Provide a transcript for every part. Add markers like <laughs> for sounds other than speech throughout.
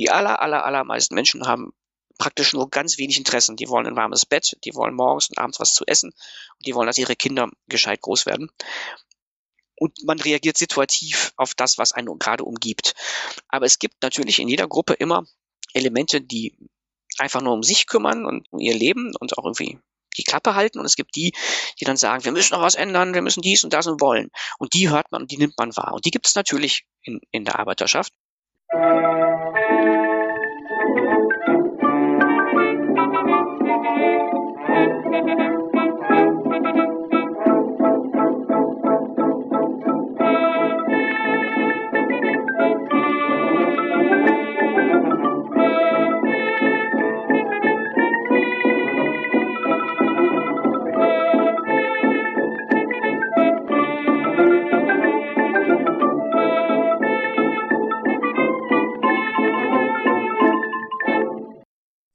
Die aller, aller, allermeisten Menschen haben praktisch nur ganz wenig Interessen. Die wollen ein warmes Bett, die wollen morgens und abends was zu essen und die wollen, dass ihre Kinder gescheit groß werden. Und man reagiert situativ auf das, was einen gerade umgibt. Aber es gibt natürlich in jeder Gruppe immer Elemente, die einfach nur um sich kümmern und um ihr Leben und auch irgendwie die Klappe halten und es gibt die, die dann sagen, wir müssen noch was ändern, wir müssen dies und das und wollen. Und die hört man und die nimmt man wahr. Und die gibt es natürlich in, in der Arbeiterschaft.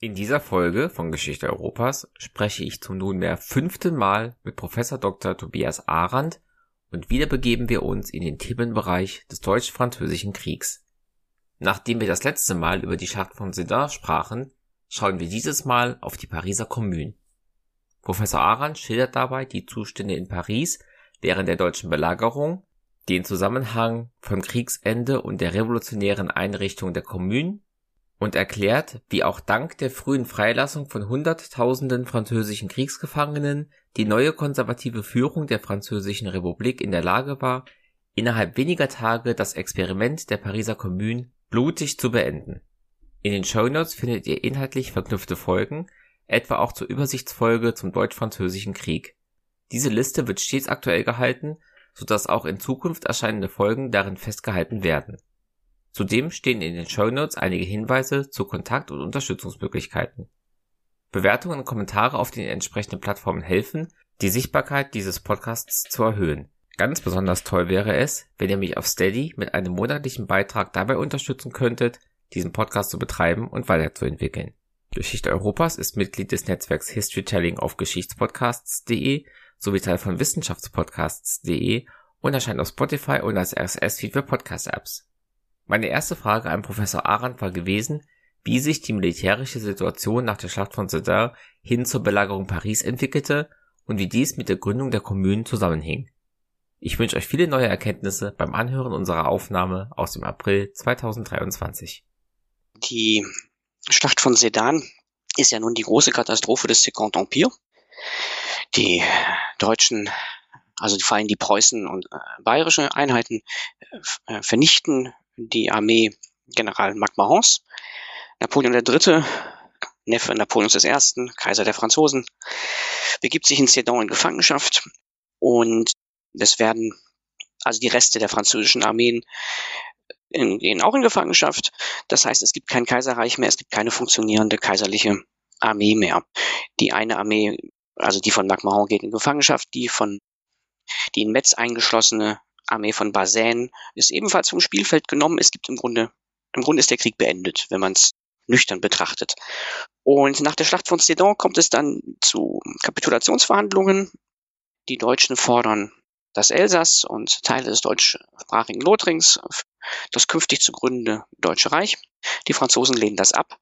In dieser Folge von Geschichte Europas spreche ich zum nunmehr fünften Mal mit Professor Dr. Tobias Arendt und wieder begeben wir uns in den Themenbereich des Deutsch-Französischen Kriegs. Nachdem wir das letzte Mal über die Schlacht von Sedan sprachen, schauen wir dieses Mal auf die Pariser Kommune. Professor Arendt schildert dabei die Zustände in Paris während der deutschen Belagerung, den Zusammenhang vom Kriegsende und der revolutionären Einrichtung der Kommune und erklärt, wie auch dank der frühen Freilassung von Hunderttausenden französischen Kriegsgefangenen die neue konservative Führung der Französischen Republik in der Lage war, innerhalb weniger Tage das Experiment der Pariser Kommune blutig zu beenden. In den Shownotes findet ihr inhaltlich verknüpfte Folgen, etwa auch zur Übersichtsfolge zum Deutsch-Französischen Krieg. Diese Liste wird stets aktuell gehalten, so dass auch in Zukunft erscheinende Folgen darin festgehalten werden Zudem stehen in den Shownotes einige Hinweise zu Kontakt und Unterstützungsmöglichkeiten. Bewertungen und Kommentare auf den entsprechenden Plattformen helfen, die Sichtbarkeit dieses Podcasts zu erhöhen. Ganz besonders toll wäre es, wenn ihr mich auf Steady mit einem monatlichen Beitrag dabei unterstützen könntet, diesen Podcast zu betreiben und weiterzuentwickeln. Geschichte Europas ist Mitglied des Netzwerks Historytelling auf Geschichtspodcasts.de sowie Teil von Wissenschaftspodcasts.de und erscheint auf Spotify und als RSS-Feed für Podcast-Apps. Meine erste Frage an Professor Arendt war gewesen, wie sich die militärische Situation nach der Schlacht von Sedan hin zur Belagerung Paris entwickelte und wie dies mit der Gründung der Kommune zusammenhing. Ich wünsche euch viele neue Erkenntnisse beim Anhören unserer Aufnahme aus dem April 2023. Die Schlacht von Sedan ist ja nun die große Katastrophe des Second Empire. Die Deutschen, also vor allem die Preußen und äh, bayerische Einheiten äh, vernichten die Armee General Macmahons. Napoleon III., Neffe Napoleons I., Kaiser der Franzosen, begibt sich in Sedan in Gefangenschaft und es werden also die Reste der französischen Armeen gehen auch in Gefangenschaft. Das heißt, es gibt kein Kaiserreich mehr, es gibt keine funktionierende kaiserliche Armee mehr. Die eine Armee, also die von Macmahon geht in Gefangenschaft, die von die in Metz eingeschlossene Armee von Bazaine ist ebenfalls vom Spielfeld genommen. Es gibt im Grunde, im Grunde ist der Krieg beendet, wenn man es nüchtern betrachtet. Und nach der Schlacht von Sedan kommt es dann zu Kapitulationsverhandlungen. Die Deutschen fordern das Elsass und Teile des deutschsprachigen Lothringen, das künftig zu gründende Deutsche Reich. Die Franzosen lehnen das ab.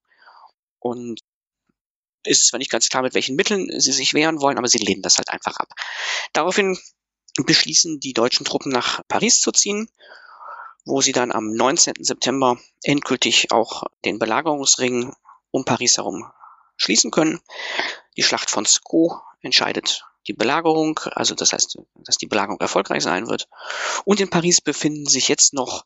Und ist es zwar nicht ganz klar, mit welchen Mitteln sie sich wehren wollen, aber sie lehnen das halt einfach ab. Daraufhin beschließen die deutschen Truppen nach Paris zu ziehen, wo sie dann am 19. September endgültig auch den Belagerungsring um Paris herum schließen können. Die Schlacht von Sceaux entscheidet die Belagerung, also das heißt, dass die Belagerung erfolgreich sein wird. Und in Paris befinden sich jetzt noch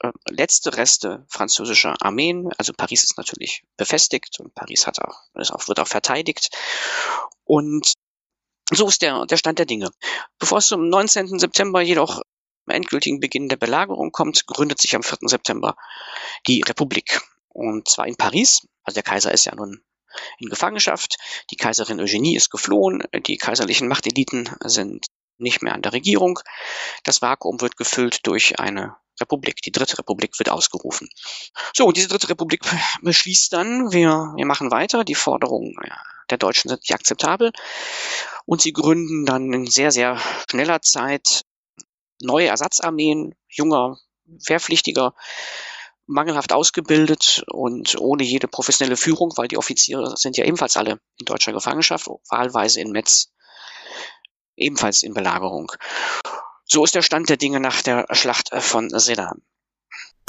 äh, letzte Reste französischer Armeen. Also Paris ist natürlich befestigt und Paris hat auch, wird auch verteidigt. Und so ist der, der Stand der Dinge. Bevor es zum 19. September jedoch endgültigen Beginn der Belagerung kommt, gründet sich am 4. September die Republik. Und zwar in Paris. Also der Kaiser ist ja nun in Gefangenschaft. Die Kaiserin Eugenie ist geflohen. Die kaiserlichen Machteliten sind nicht mehr an der Regierung. Das Vakuum wird gefüllt durch eine Republik. Die dritte Republik wird ausgerufen. So, und diese dritte Republik <laughs> beschließt dann, wir, wir machen weiter. Die Forderungen der Deutschen sind nicht akzeptabel. Und sie gründen dann in sehr, sehr schneller Zeit neue Ersatzarmeen, junger, Wehrpflichtiger mangelhaft ausgebildet und ohne jede professionelle Führung, weil die Offiziere sind ja ebenfalls alle in deutscher Gefangenschaft, wahlweise in Metz, ebenfalls in Belagerung. So ist der Stand der Dinge nach der Schlacht von Sedan.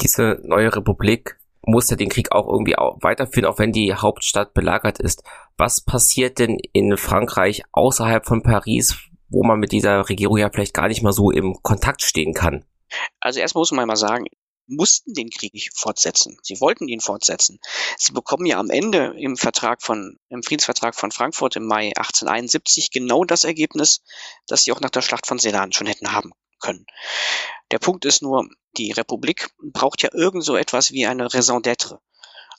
Diese neue Republik musste den Krieg auch irgendwie weiterführen, auch wenn die Hauptstadt belagert ist. Was passiert denn in Frankreich außerhalb von Paris, wo man mit dieser Regierung ja vielleicht gar nicht mal so im Kontakt stehen kann? Also erstmal muss man mal sagen, mussten den Krieg nicht fortsetzen. Sie wollten ihn fortsetzen. Sie bekommen ja am Ende im Vertrag von, im Friedensvertrag von Frankfurt im Mai 1871 genau das Ergebnis, das sie auch nach der Schlacht von Sedan schon hätten haben können. Der Punkt ist nur, die Republik braucht ja irgend so etwas wie eine Raison d'être.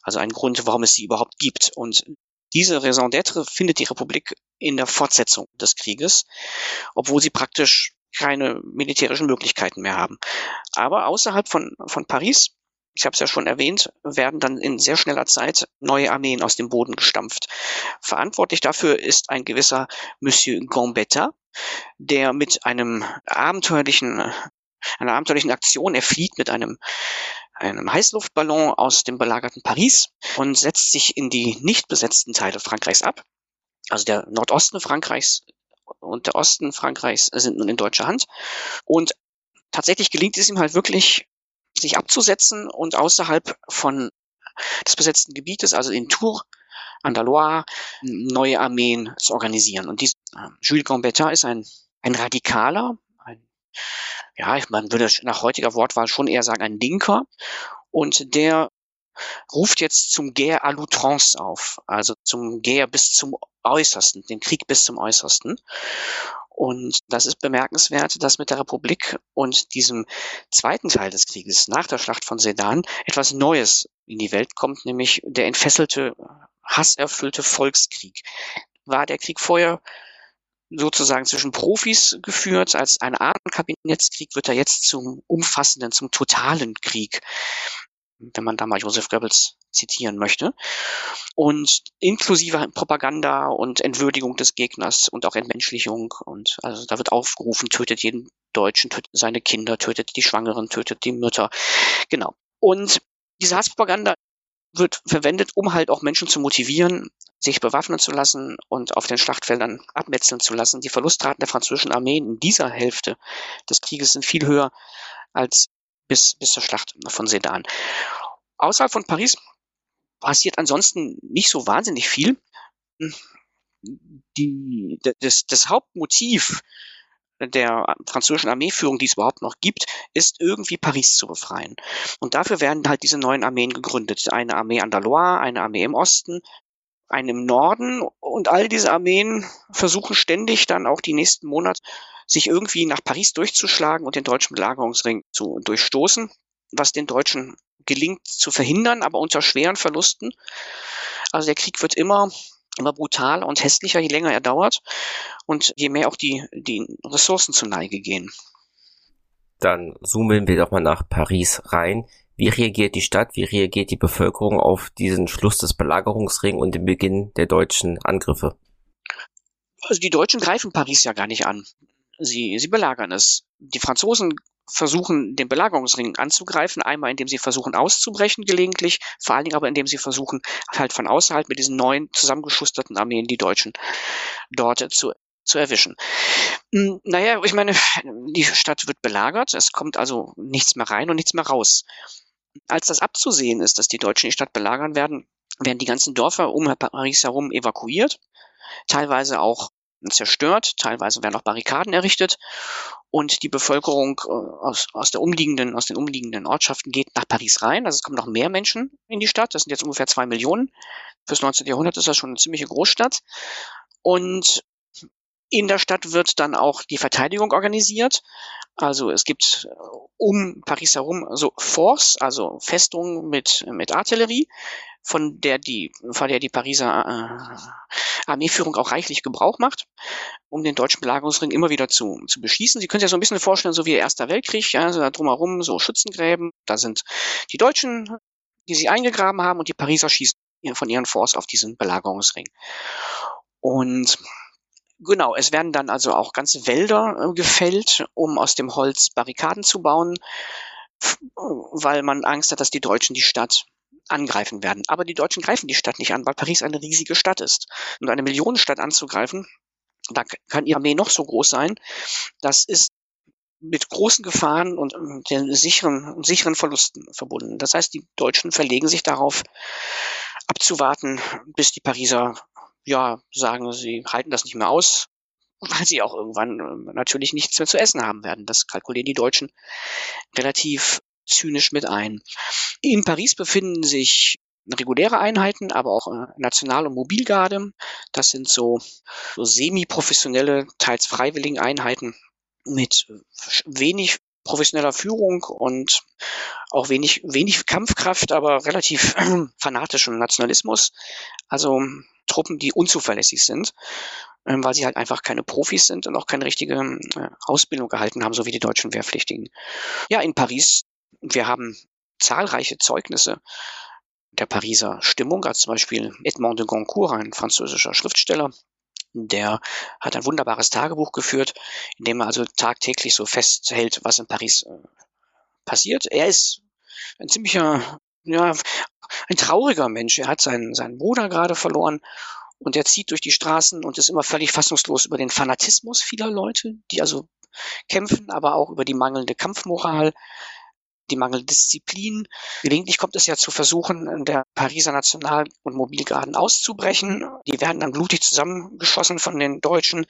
Also einen Grund, warum es sie überhaupt gibt. Und diese Raison d'être findet die Republik in der Fortsetzung des Krieges, obwohl sie praktisch keine militärischen Möglichkeiten mehr haben. Aber außerhalb von, von Paris, ich habe es ja schon erwähnt, werden dann in sehr schneller Zeit neue Armeen aus dem Boden gestampft. Verantwortlich dafür ist ein gewisser Monsieur Gambetta, der mit einem abenteuerlichen, einer abenteuerlichen Aktion, er flieht mit einem einem Heißluftballon aus dem belagerten Paris und setzt sich in die nicht besetzten Teile Frankreichs ab. Also der Nordosten Frankreichs und der Osten Frankreichs sind nun in deutscher Hand. Und tatsächlich gelingt es ihm halt wirklich, sich abzusetzen und außerhalb von des besetzten Gebietes, also in Tours, an der Loire, neue Armeen zu organisieren. Und dies, äh, Jules Gambetta ist ein, ein Radikaler, ein, ja, man würde nach heutiger Wortwahl schon eher sagen, ein Linker. Und der ruft jetzt zum Guerre à l'outrance auf, also zum Guerre bis zum Äußersten, den Krieg bis zum Äußersten. Und das ist bemerkenswert, dass mit der Republik und diesem zweiten Teil des Krieges nach der Schlacht von Sedan etwas Neues in die Welt kommt, nämlich der entfesselte, hasserfüllte Volkskrieg. War der Krieg vorher sozusagen zwischen Profis geführt. Als eine Art Kabinettskrieg wird er jetzt zum umfassenden, zum totalen Krieg wenn man da mal Joseph Goebbels zitieren möchte. Und inklusive Propaganda und Entwürdigung des Gegners und auch Entmenschlichung. Und also da wird aufgerufen, tötet jeden Deutschen, tötet seine Kinder, tötet die Schwangeren, tötet die Mütter. Genau. Und diese Hasspropaganda wird verwendet, um halt auch Menschen zu motivieren, sich bewaffnen zu lassen und auf den Schlachtfeldern abmetzeln zu lassen. Die Verlustraten der französischen Armeen in dieser Hälfte des Krieges sind viel höher als bis, bis zur Schlacht von Sedan. Außerhalb von Paris passiert ansonsten nicht so wahnsinnig viel. Die, das, das Hauptmotiv der französischen Armeeführung, die es überhaupt noch gibt, ist irgendwie Paris zu befreien. Und dafür werden halt diese neuen Armeen gegründet. Eine Armee an der Loire, eine Armee im Osten, eine im Norden und all diese Armeen versuchen ständig dann auch die nächsten Monate sich irgendwie nach Paris durchzuschlagen und den deutschen Belagerungsring zu durchstoßen, was den Deutschen gelingt zu verhindern, aber unter schweren Verlusten. Also der Krieg wird immer immer brutaler und hässlicher, je länger er dauert und je mehr auch die, die Ressourcen zu Neige gehen. Dann zoomen wir doch mal nach Paris rein. Wie reagiert die Stadt, wie reagiert die Bevölkerung auf diesen Schluss des Belagerungsrings und den Beginn der deutschen Angriffe? Also die Deutschen greifen Paris ja gar nicht an. Sie, sie belagern es. Die Franzosen versuchen, den Belagerungsring anzugreifen, einmal indem sie versuchen auszubrechen gelegentlich, vor allen Dingen aber indem sie versuchen, halt von außerhalb mit diesen neuen zusammengeschusterten Armeen die Deutschen dort zu, zu erwischen. Hm, naja, ich meine, die Stadt wird belagert, es kommt also nichts mehr rein und nichts mehr raus. Als das abzusehen ist, dass die Deutschen die Stadt belagern werden, werden die ganzen Dörfer um Paris herum evakuiert, teilweise auch zerstört, teilweise werden auch Barrikaden errichtet und die Bevölkerung äh, aus, aus der umliegenden, aus den umliegenden Ortschaften geht nach Paris rein. Also es kommen noch mehr Menschen in die Stadt. Das sind jetzt ungefähr zwei Millionen. Fürs 19. Jahrhundert ist das schon eine ziemliche Großstadt. Und in der Stadt wird dann auch die Verteidigung organisiert. Also es gibt äh, um Paris herum so Forts, also Festungen mit, mit Artillerie von der die, von der die Pariser äh, Armeeführung auch reichlich Gebrauch macht, um den deutschen Belagerungsring immer wieder zu, zu beschießen. Sie können sich ja so ein bisschen vorstellen, so wie der Erster Weltkrieg, ja, also da drumherum so Schützengräben, da sind die Deutschen, die sie eingegraben haben und die Pariser schießen von ihren Forts auf diesen Belagerungsring. Und Genau, es werden dann also auch ganze Wälder äh, gefällt, um aus dem Holz Barrikaden zu bauen. weil man Angst hat, dass die Deutschen die Stadt angreifen werden. Aber die Deutschen greifen die Stadt nicht an, weil Paris eine riesige Stadt ist. Und eine Millionenstadt anzugreifen, da kann ihre Armee noch so groß sein. Das ist mit großen Gefahren und den sicheren, sicheren Verlusten verbunden. Das heißt, die Deutschen verlegen sich darauf, abzuwarten, bis die Pariser ja sagen, sie halten das nicht mehr aus, weil sie auch irgendwann äh, natürlich nichts mehr zu essen haben werden. Das kalkulieren die Deutschen relativ zynisch mit ein. In Paris befinden sich reguläre Einheiten, aber auch äh, National- und Mobilgarde. Das sind so, so semi-professionelle, teils freiwilligen Einheiten mit wenig professioneller Führung und auch wenig, wenig Kampfkraft, aber relativ <clears throat> fanatischem Nationalismus. Also Truppen, die unzuverlässig sind, ähm, weil sie halt einfach keine Profis sind und auch keine richtige äh, Ausbildung gehalten haben, so wie die deutschen Wehrpflichtigen. Ja, in Paris, wir haben zahlreiche Zeugnisse der Pariser Stimmung, als zum Beispiel Edmond de Goncourt, ein französischer Schriftsteller, der hat ein wunderbares Tagebuch geführt, in dem er also tagtäglich so festhält, was in Paris äh, passiert. Er ist ein ziemlicher, ja, ein trauriger Mensch. Er hat seinen, seinen Bruder gerade verloren und er zieht durch die Straßen und ist immer völlig fassungslos über den Fanatismus vieler Leute, die also kämpfen, aber auch über die mangelnde Kampfmoral, die mangelnde Disziplin. Gelegentlich kommt es ja zu Versuchen der Pariser National- und Mobilgarden auszubrechen. Die werden dann blutig zusammengeschossen von den Deutschen.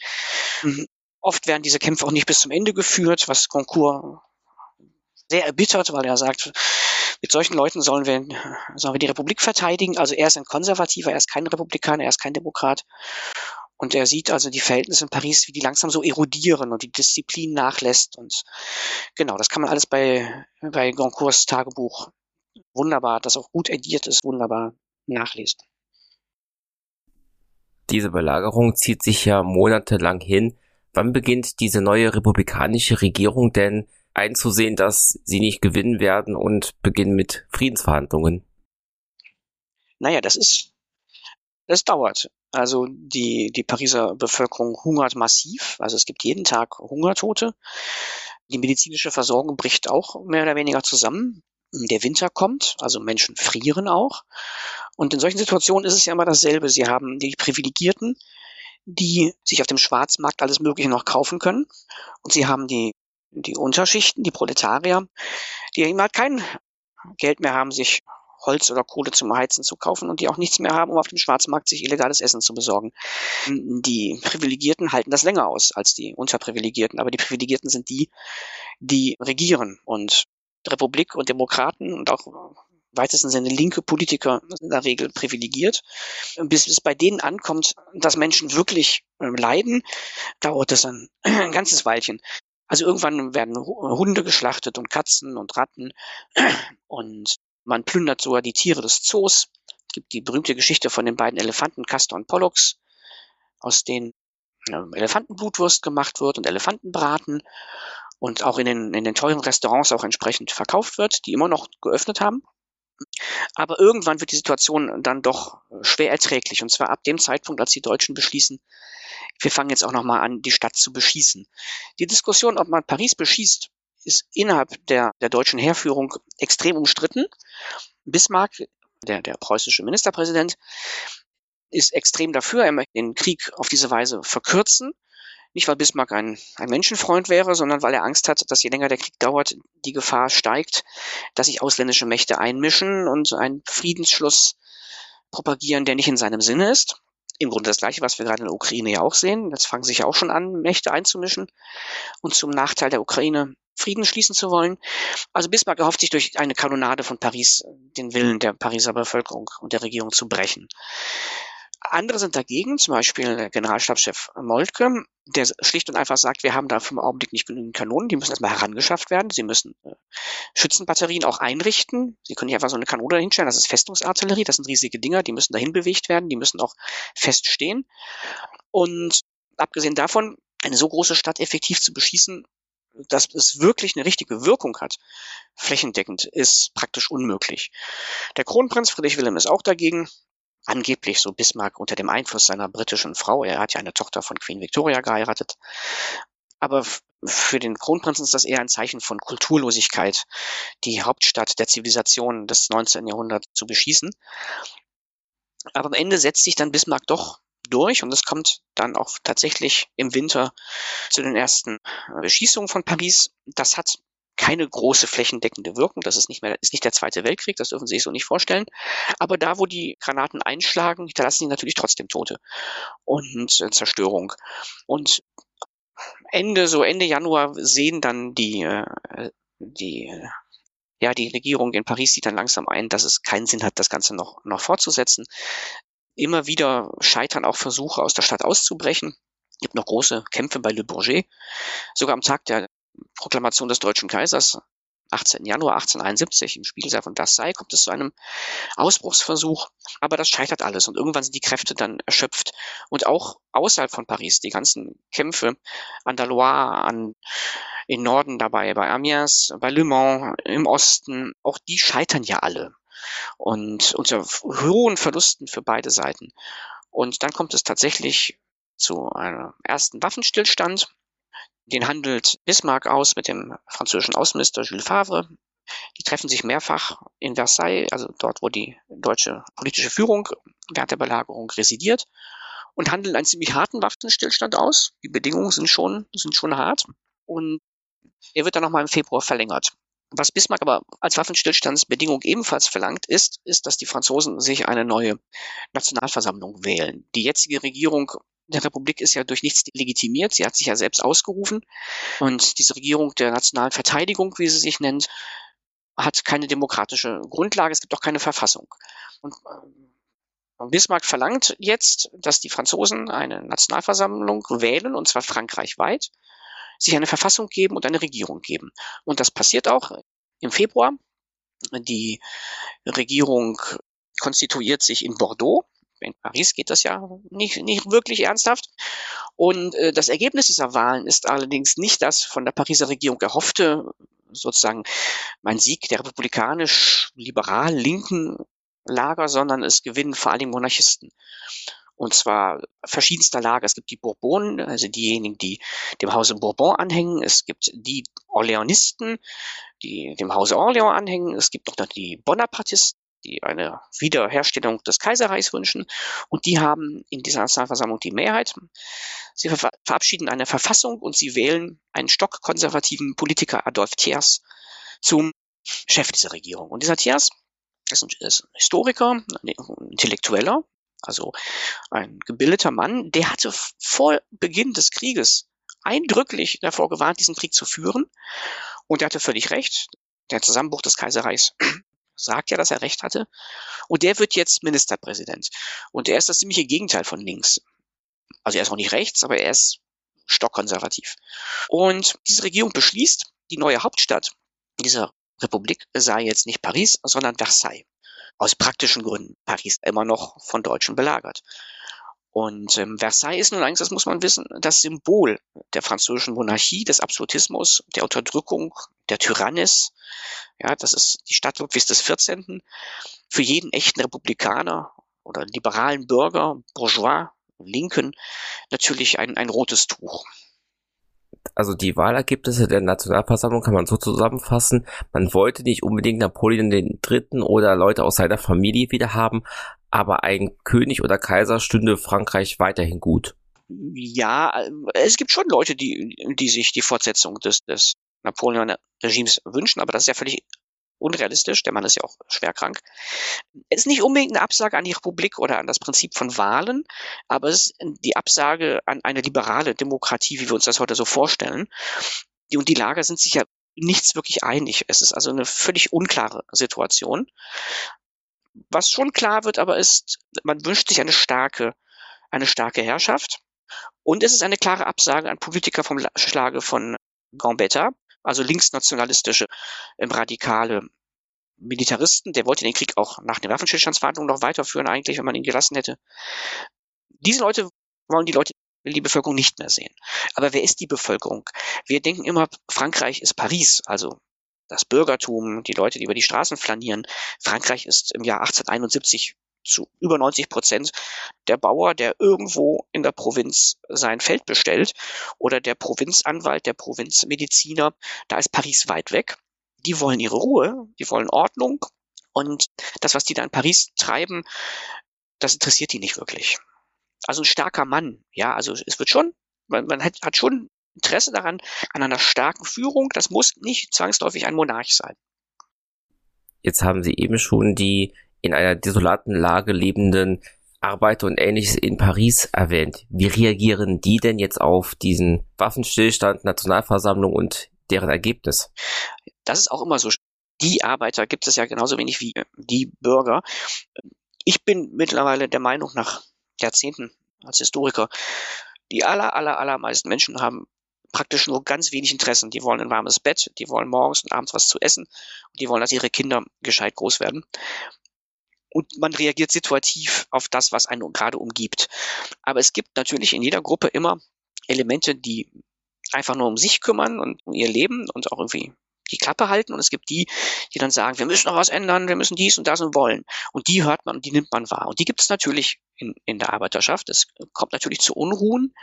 Mhm. Oft werden diese Kämpfe auch nicht bis zum Ende geführt, was Goncourt sehr erbittert, weil er sagt, mit solchen Leuten sollen wir, sollen wir die Republik verteidigen. Also er ist ein Konservativer, er ist kein Republikaner, er ist kein Demokrat. Und er sieht also die Verhältnisse in Paris, wie die langsam so erodieren und die Disziplin nachlässt. Und genau, das kann man alles bei, bei Goncourts Tagebuch wunderbar, das auch gut ediert ist, wunderbar nachlesen. Diese Belagerung zieht sich ja monatelang hin. Wann beginnt diese neue republikanische Regierung denn einzusehen, dass sie nicht gewinnen werden und beginnen mit Friedensverhandlungen? Naja, das ist, das dauert. Also die, die Pariser Bevölkerung hungert massiv. Also es gibt jeden Tag Hungertote. Die medizinische Versorgung bricht auch mehr oder weniger zusammen. Der Winter kommt, also Menschen frieren auch. Und in solchen Situationen ist es ja immer dasselbe. Sie haben die Privilegierten, die sich auf dem Schwarzmarkt alles Mögliche noch kaufen können. Und sie haben die, die Unterschichten, die Proletarier, die eben halt kein Geld mehr haben, sich Holz oder Kohle zum Heizen zu kaufen und die auch nichts mehr haben, um auf dem Schwarzmarkt sich illegales Essen zu besorgen. Die Privilegierten halten das länger aus als die Unterprivilegierten, aber die Privilegierten sind die, die regieren und Republik und Demokraten und auch weitesten Sinne linke Politiker in der Regel privilegiert. Bis es bei denen ankommt, dass Menschen wirklich ähm, leiden, dauert es ein, <clears throat> ein ganzes Weilchen. Also irgendwann werden Hunde geschlachtet und Katzen und Ratten <clears throat> und man plündert sogar die Tiere des Zoos. Es gibt die berühmte Geschichte von den beiden Elefanten Castor und Pollux, aus denen Elefantenblutwurst gemacht wird und Elefantenbraten und auch in den, in den teuren Restaurants auch entsprechend verkauft wird, die immer noch geöffnet haben. Aber irgendwann wird die Situation dann doch schwer erträglich. Und zwar ab dem Zeitpunkt, als die Deutschen beschließen, wir fangen jetzt auch nochmal an, die Stadt zu beschießen. Die Diskussion, ob man Paris beschießt, ist innerhalb der, der deutschen Heerführung extrem umstritten. Bismarck, der, der preußische Ministerpräsident, ist extrem dafür, er möchte den Krieg auf diese Weise verkürzen. Nicht, weil Bismarck ein, ein Menschenfreund wäre, sondern weil er Angst hat, dass je länger der Krieg dauert, die Gefahr steigt, dass sich ausländische Mächte einmischen und einen Friedensschluss propagieren, der nicht in seinem Sinne ist. Im Grunde das Gleiche, was wir gerade in der Ukraine ja auch sehen. Jetzt fangen sich ja auch schon an, Mächte einzumischen und zum Nachteil der Ukraine Frieden schließen zu wollen. Also Bismarck erhofft sich durch eine Kanonade von Paris den Willen der Pariser Bevölkerung und der Regierung zu brechen. Andere sind dagegen, zum Beispiel Generalstabschef Moltke, der schlicht und einfach sagt, wir haben da im Augenblick nicht genügend Kanonen, die müssen erstmal herangeschafft werden. Sie müssen äh, Schützenbatterien auch einrichten. Sie können nicht einfach so eine Kanone hinstellen, das ist Festungsartillerie, das sind riesige Dinger, die müssen dahin bewegt werden, die müssen auch feststehen. Und abgesehen davon, eine so große Stadt effektiv zu beschießen, dass es wirklich eine richtige Wirkung hat, flächendeckend, ist praktisch unmöglich. Der Kronprinz Friedrich Wilhelm ist auch dagegen. Angeblich so Bismarck unter dem Einfluss seiner britischen Frau. Er hat ja eine Tochter von Queen Victoria geheiratet. Aber für den Kronprinzen ist das eher ein Zeichen von Kulturlosigkeit, die Hauptstadt der Zivilisation des 19. Jahrhunderts zu beschießen. Aber am Ende setzt sich dann Bismarck doch durch und es kommt dann auch tatsächlich im Winter zu den ersten Beschießungen von Paris. Das hat keine große flächendeckende Wirkung. Das ist nicht mehr, ist nicht der Zweite Weltkrieg, das dürfen Sie sich so nicht vorstellen. Aber da, wo die Granaten einschlagen, hinterlassen sie natürlich trotzdem Tote und äh, Zerstörung. Und Ende, so Ende Januar sehen dann die, äh, die, ja, die Regierung in Paris sieht dann langsam ein, dass es keinen Sinn hat, das Ganze noch, noch fortzusetzen. Immer wieder scheitern auch Versuche, aus der Stadt auszubrechen. Es gibt noch große Kämpfe bei Le Bourget. Sogar am Tag der Proklamation des Deutschen Kaisers 18. Januar 1871 im Spiegelsaal von Versailles kommt es zu einem Ausbruchsversuch, aber das scheitert alles. Und irgendwann sind die Kräfte dann erschöpft. Und auch außerhalb von Paris die ganzen Kämpfe an der Loire, an im Norden dabei, bei Amiens, bei Le Mans, im Osten, auch die scheitern ja alle. Und unter hohen Verlusten für beide Seiten. Und dann kommt es tatsächlich zu einem ersten Waffenstillstand den handelt Bismarck aus mit dem französischen Außenminister Jules Favre. Die treffen sich mehrfach in Versailles, also dort, wo die deutsche politische Führung während der Belagerung residiert und handeln einen ziemlich harten Waffenstillstand aus. Die Bedingungen sind schon, sind schon hart und er wird dann nochmal im Februar verlängert. Was Bismarck aber als Waffenstillstandsbedingung ebenfalls verlangt, ist, ist, dass die Franzosen sich eine neue Nationalversammlung wählen. Die jetzige Regierung der Republik ist ja durch nichts legitimiert. Sie hat sich ja selbst ausgerufen. Und diese Regierung der nationalen Verteidigung, wie sie sich nennt, hat keine demokratische Grundlage. Es gibt auch keine Verfassung. Und äh, Bismarck verlangt jetzt, dass die Franzosen eine Nationalversammlung wählen, und zwar frankreichweit, sich eine Verfassung geben und eine Regierung geben. Und das passiert auch im Februar. Die Regierung konstituiert sich in Bordeaux in Paris geht das ja nicht, nicht wirklich ernsthaft. Und äh, das Ergebnis dieser Wahlen ist allerdings nicht das von der Pariser Regierung erhoffte, sozusagen mein Sieg der republikanisch-liberal-linken Lager, sondern es gewinnen vor Dingen Monarchisten. Und zwar verschiedenster Lager. Es gibt die Bourbonen, also diejenigen, die dem Hause Bourbon anhängen. Es gibt die Orleanisten, die dem Hause Orleans anhängen. Es gibt noch die Bonapartisten die eine Wiederherstellung des Kaiserreichs wünschen. Und die haben in dieser Nationalversammlung die Mehrheit. Sie ver verabschieden eine Verfassung und sie wählen einen stockkonservativen Politiker, Adolf Thiers, zum Chef dieser Regierung. Und dieser Thiers ist ein, ist ein Historiker, ein Intellektueller, also ein gebildeter Mann, der hatte vor Beginn des Krieges eindrücklich davor gewarnt, diesen Krieg zu führen. Und er hatte völlig recht. Der Zusammenbruch des Kaiserreichs <clears throat> sagt ja, dass er recht hatte. Und der wird jetzt Ministerpräsident. Und er ist das ziemliche Gegenteil von links. Also er ist auch nicht rechts, aber er ist stockkonservativ. Und diese Regierung beschließt, die neue Hauptstadt dieser Republik sei jetzt nicht Paris, sondern Versailles. Aus praktischen Gründen. Paris immer noch von Deutschen belagert. Und ähm, Versailles ist nun eigentlich, das muss man wissen, das Symbol der französischen Monarchie, des Absolutismus, der Unterdrückung, der Tyrannis. Ja, das ist die Stadt Ludwigs des 14. Für jeden echten Republikaner oder liberalen Bürger, Bourgeois, Linken, natürlich ein, ein rotes Tuch. Also die Wahlergebnisse der Nationalversammlung kann man so zusammenfassen. Man wollte nicht unbedingt Napoleon Dritten oder Leute aus seiner Familie wieder haben, aber ein König oder Kaiser stünde Frankreich weiterhin gut. Ja, es gibt schon Leute, die, die sich die Fortsetzung des, des Napoleon-Regimes wünschen, aber das ist ja völlig unrealistisch. Der Mann ist ja auch schwer krank. Es ist nicht unbedingt eine Absage an die Republik oder an das Prinzip von Wahlen, aber es ist die Absage an eine liberale Demokratie, wie wir uns das heute so vorstellen. Und die Lager sind sich ja nichts wirklich einig. Es ist also eine völlig unklare Situation. Was schon klar wird aber ist, man wünscht sich eine starke, eine starke Herrschaft. Und es ist eine klare Absage an Politiker vom Schlage von Gambetta, also linksnationalistische, ähm, radikale Militaristen. Der wollte den Krieg auch nach den Waffenstillstandsverhandlungen noch weiterführen, eigentlich, wenn man ihn gelassen hätte. Diese Leute wollen die Leute will die Bevölkerung nicht mehr sehen. Aber wer ist die Bevölkerung? Wir denken immer, Frankreich ist Paris, also das Bürgertum, die Leute, die über die Straßen flanieren. Frankreich ist im Jahr 1871 zu über 90 Prozent der Bauer, der irgendwo in der Provinz sein Feld bestellt oder der Provinzanwalt, der Provinzmediziner, da ist Paris weit weg. Die wollen ihre Ruhe, die wollen Ordnung und das, was die da in Paris treiben, das interessiert die nicht wirklich. Also ein starker Mann, ja, also es wird schon, man, man hat, hat schon Interesse daran, an einer starken Führung. Das muss nicht zwangsläufig ein Monarch sein. Jetzt haben Sie eben schon die in einer desolaten Lage lebenden Arbeiter und ähnliches in Paris erwähnt. Wie reagieren die denn jetzt auf diesen Waffenstillstand, Nationalversammlung und deren Ergebnis? Das ist auch immer so. Die Arbeiter gibt es ja genauso wenig wie die Bürger. Ich bin mittlerweile der Meinung nach Jahrzehnten als Historiker, die aller, aller, allermeisten Menschen haben praktisch nur ganz wenig Interessen. Die wollen ein warmes Bett, die wollen morgens und abends was zu essen und die wollen, dass ihre Kinder gescheit groß werden und man reagiert situativ auf das, was einen gerade umgibt. Aber es gibt natürlich in jeder Gruppe immer Elemente, die einfach nur um sich kümmern und um ihr Leben und auch irgendwie die Klappe halten und es gibt die, die dann sagen, wir müssen noch was ändern, wir müssen dies und das und wollen. Und die hört man und die nimmt man wahr. Und die gibt es natürlich in, in der Arbeiterschaft. Es kommt natürlich zu Unruhen.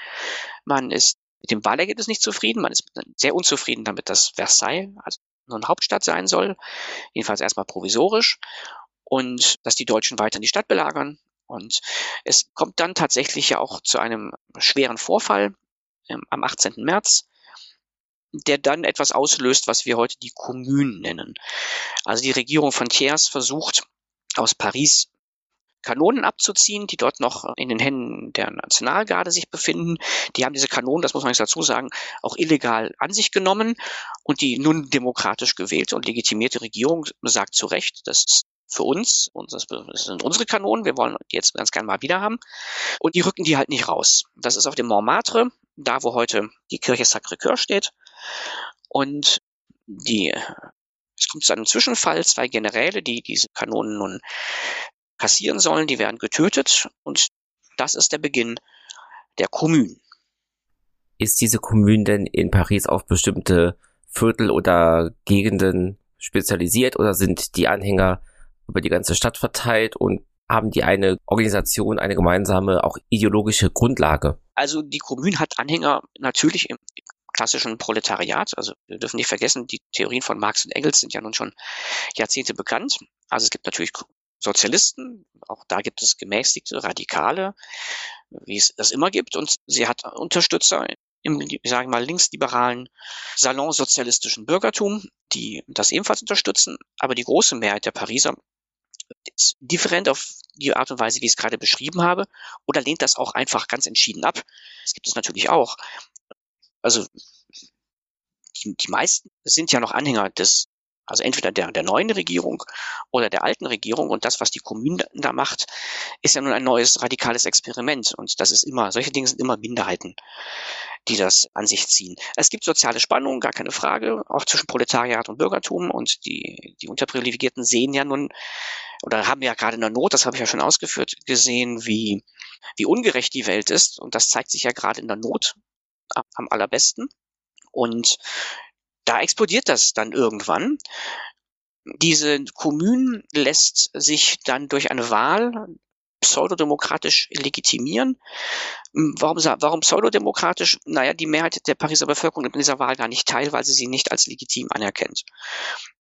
Man ist mit dem Wahlergebnis nicht zufrieden. Man ist sehr unzufrieden damit, dass Versailles also nur eine Hauptstadt sein soll. Jedenfalls erstmal provisorisch und dass die Deutschen weiter die Stadt belagern. Und es kommt dann tatsächlich ja auch zu einem schweren Vorfall ähm, am 18. März, der dann etwas auslöst, was wir heute die Kommunen nennen. Also die Regierung von Thiers versucht aus Paris Kanonen abzuziehen, die dort noch in den Händen der Nationalgarde sich befinden. Die haben diese Kanonen, das muss man jetzt dazu sagen, auch illegal an sich genommen und die nun demokratisch gewählte und legitimierte Regierung sagt zu Recht, das ist für uns. Das sind unsere Kanonen. Wir wollen die jetzt ganz gerne mal wieder haben. Und die rücken die halt nicht raus. Das ist auf dem Montmartre, da wo heute die Kirche Sacré-Cœur steht. Und die, es kommt zu einem Zwischenfall. Zwei Generäle, die diese Kanonen nun kassieren sollen, die werden getötet. Und das ist der Beginn der Kommune. Ist diese Kommune denn in Paris auf bestimmte Viertel oder Gegenden spezialisiert oder sind die Anhänger über die ganze Stadt verteilt und haben die eine Organisation, eine gemeinsame, auch ideologische Grundlage? Also die Kommune hat Anhänger natürlich im klassischen Proletariat. Also wir dürfen nicht vergessen, die Theorien von Marx und Engels sind ja nun schon Jahrzehnte bekannt. Also es gibt natürlich Sozialisten, auch da gibt es gemäßigte Radikale, wie es das immer gibt. Und sie hat Unterstützer im, ich sage mal, linksliberalen Salon sozialistischen Bürgertum, die das ebenfalls unterstützen. Aber die große Mehrheit der Pariser different auf die Art und Weise, wie ich es gerade beschrieben habe, oder lehnt das auch einfach ganz entschieden ab. Das gibt es natürlich auch. Also die, die meisten sind ja noch Anhänger des, also entweder der, der neuen Regierung oder der alten Regierung und das, was die Kommune da macht, ist ja nun ein neues radikales Experiment und das ist immer, solche Dinge sind immer Minderheiten die das an sich ziehen. Es gibt soziale Spannungen, gar keine Frage, auch zwischen Proletariat und Bürgertum und die, die Unterprivilegierten sehen ja nun oder haben ja gerade in der Not, das habe ich ja schon ausgeführt, gesehen, wie, wie ungerecht die Welt ist. Und das zeigt sich ja gerade in der Not am allerbesten. Und da explodiert das dann irgendwann. Diese Kommunen lässt sich dann durch eine Wahl pseudodemokratisch legitimieren. Hm, warum, warum pseudodemokratisch? Naja, die Mehrheit der Pariser Bevölkerung nimmt in dieser Wahl gar nicht teil, weil sie sie nicht als legitim anerkennt.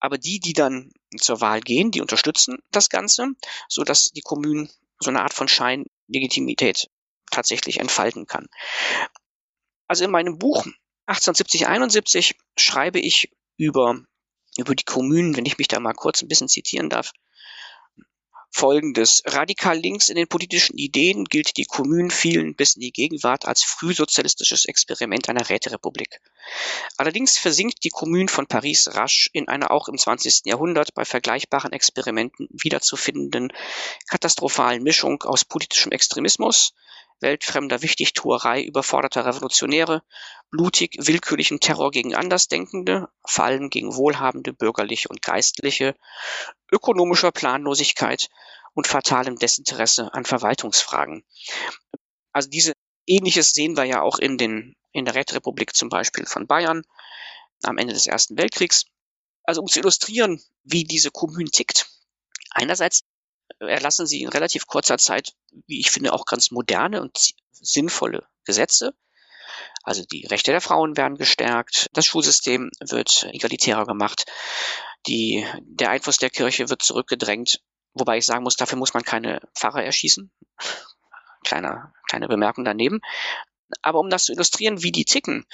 Aber die, die dann zur Wahl gehen, die unterstützen das Ganze, so dass die Kommune so eine Art von Scheinlegitimität tatsächlich entfalten kann. Also in meinem Buch 1870, 71 schreibe ich über, über die Kommunen, wenn ich mich da mal kurz ein bisschen zitieren darf, Folgendes. Radikal links in den politischen Ideen gilt die Kommune vielen bis in die Gegenwart als frühsozialistisches Experiment einer Räterepublik. Allerdings versinkt die Kommune von Paris rasch in einer auch im 20. Jahrhundert bei vergleichbaren Experimenten wiederzufindenden katastrophalen Mischung aus politischem Extremismus, weltfremder Wichtigtuerei überforderter Revolutionäre, blutig willkürlichen Terror gegen Andersdenkende, vor allem gegen wohlhabende Bürgerliche und Geistliche, ökonomischer Planlosigkeit und fatalem Desinteresse an Verwaltungsfragen. Also diese Ähnliches sehen wir ja auch in den, in der Räterepublik zum Beispiel von Bayern am Ende des Ersten Weltkriegs. Also um zu illustrieren, wie diese Kommune tickt. Einerseits erlassen sie in relativ kurzer Zeit, wie ich finde, auch ganz moderne und sinnvolle Gesetze. Also die Rechte der Frauen werden gestärkt, das Schulsystem wird egalitärer gemacht, die, der Einfluss der Kirche wird zurückgedrängt, wobei ich sagen muss, dafür muss man keine Pfarrer erschießen. Kleiner, kleine Bemerkung daneben. Aber um das zu illustrieren, wie die ticken,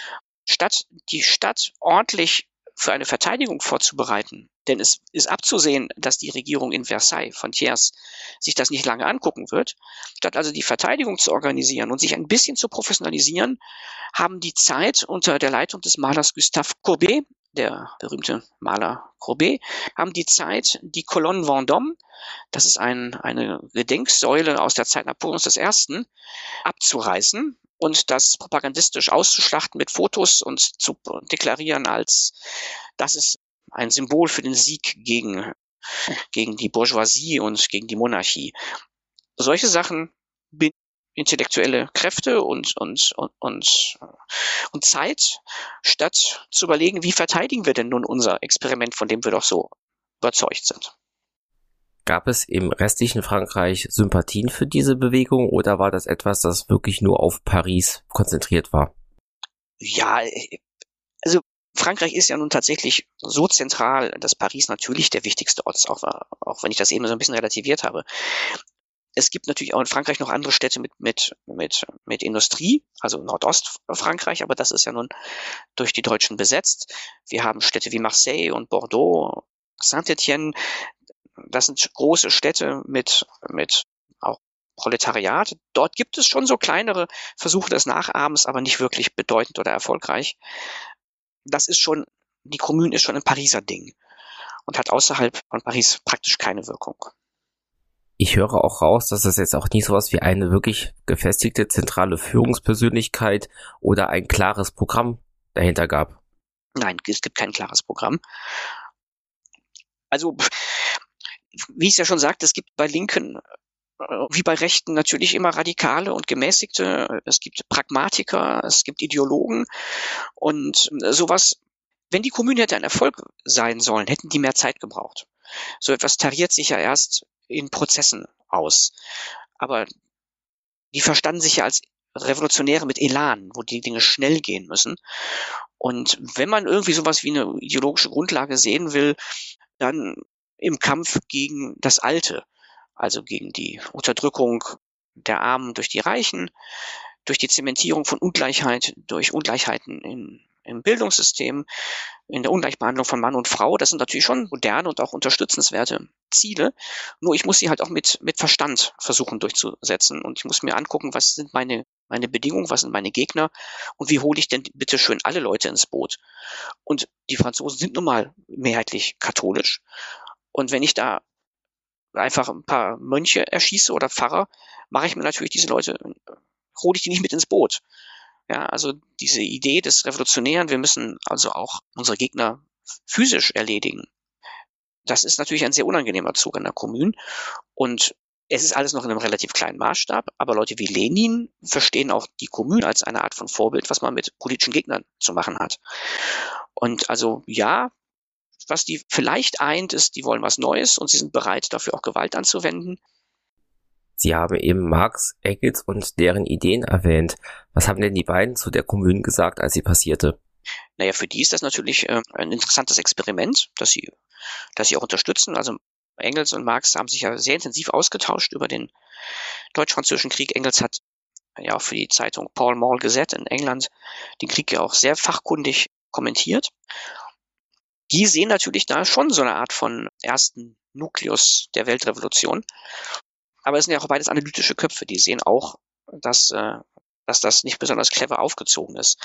statt die Stadt ordentlich für eine Verteidigung vorzubereiten. Denn es ist abzusehen, dass die Regierung in Versailles von Thiers sich das nicht lange angucken wird. Statt also die Verteidigung zu organisieren und sich ein bisschen zu professionalisieren, haben die Zeit unter der Leitung des Malers Gustave Courbet, der berühmte Maler Courbet, haben die Zeit, die Colonne Vendôme, das ist ein, eine Gedenksäule aus der Zeit Napoleons I., abzureißen und das propagandistisch auszuschlachten mit Fotos und zu deklarieren als, das ist ein Symbol für den Sieg gegen, gegen die Bourgeoisie und gegen die Monarchie. Solche Sachen bin intellektuelle Kräfte und, und, und, und, und Zeit, statt zu überlegen, wie verteidigen wir denn nun unser Experiment, von dem wir doch so überzeugt sind. Gab es im restlichen Frankreich Sympathien für diese Bewegung oder war das etwas, das wirklich nur auf Paris konzentriert war? Ja, also Frankreich ist ja nun tatsächlich so zentral, dass Paris natürlich der wichtigste Ort ist, auch, auch wenn ich das eben so ein bisschen relativiert habe. Es gibt natürlich auch in Frankreich noch andere Städte mit, mit, mit, mit Industrie, also Nordostfrankreich, aber das ist ja nun durch die Deutschen besetzt. Wir haben Städte wie Marseille und Bordeaux, Saint-Etienne, das sind große Städte mit, mit auch Proletariat. Dort gibt es schon so kleinere Versuche des Nachahmens, aber nicht wirklich bedeutend oder erfolgreich. Das ist schon, die Kommune ist schon ein Pariser Ding und hat außerhalb von Paris praktisch keine Wirkung. Ich höre auch raus, dass es jetzt auch nicht so was wie eine wirklich gefestigte zentrale Führungspersönlichkeit oder ein klares Programm dahinter gab. Nein, es gibt kein klares Programm. Also wie ich es ja schon sagte, es gibt bei Linken äh, wie bei Rechten natürlich immer Radikale und Gemäßigte. Es gibt Pragmatiker, es gibt Ideologen und äh, sowas. Wenn die Kommune hätte ein Erfolg sein sollen, hätten die mehr Zeit gebraucht. So etwas tariert sich ja erst in Prozessen aus. Aber die verstanden sich ja als Revolutionäre mit Elan, wo die Dinge schnell gehen müssen. Und wenn man irgendwie sowas wie eine ideologische Grundlage sehen will, dann im Kampf gegen das Alte, also gegen die Unterdrückung der Armen durch die Reichen, durch die Zementierung von Ungleichheit, durch Ungleichheiten in, im Bildungssystem, in der Ungleichbehandlung von Mann und Frau. Das sind natürlich schon moderne und auch unterstützenswerte Ziele. Nur ich muss sie halt auch mit, mit Verstand versuchen durchzusetzen. Und ich muss mir angucken, was sind meine, meine Bedingungen, was sind meine Gegner und wie hole ich denn bitte schön alle Leute ins Boot. Und die Franzosen sind nun mal mehrheitlich katholisch. Und wenn ich da einfach ein paar Mönche erschieße oder Pfarrer, mache ich mir natürlich diese Leute, hole ich die nicht mit ins Boot. Ja, also diese Idee des Revolutionären, wir müssen also auch unsere Gegner physisch erledigen. Das ist natürlich ein sehr unangenehmer Zug in der Kommune. Und es ist alles noch in einem relativ kleinen Maßstab, aber Leute wie Lenin verstehen auch die Kommune als eine Art von Vorbild, was man mit politischen Gegnern zu machen hat. Und also ja, was die vielleicht eint, ist, die wollen was Neues und sie sind bereit, dafür auch Gewalt anzuwenden. Sie haben eben Marx, Engels und deren Ideen erwähnt. Was haben denn die beiden zu der Kommune gesagt, als sie passierte? Naja, für die ist das natürlich äh, ein interessantes Experiment, das sie, das sie auch unterstützen. Also Engels und Marx haben sich ja sehr intensiv ausgetauscht über den deutsch-französischen Krieg. Engels hat ja auch für die Zeitung Paul Mall Gazette in England den Krieg ja auch sehr fachkundig kommentiert die sehen natürlich da schon so eine Art von ersten Nukleus der Weltrevolution. Aber es sind ja auch beides analytische Köpfe, die sehen auch, dass, äh, dass das nicht besonders clever aufgezogen ist.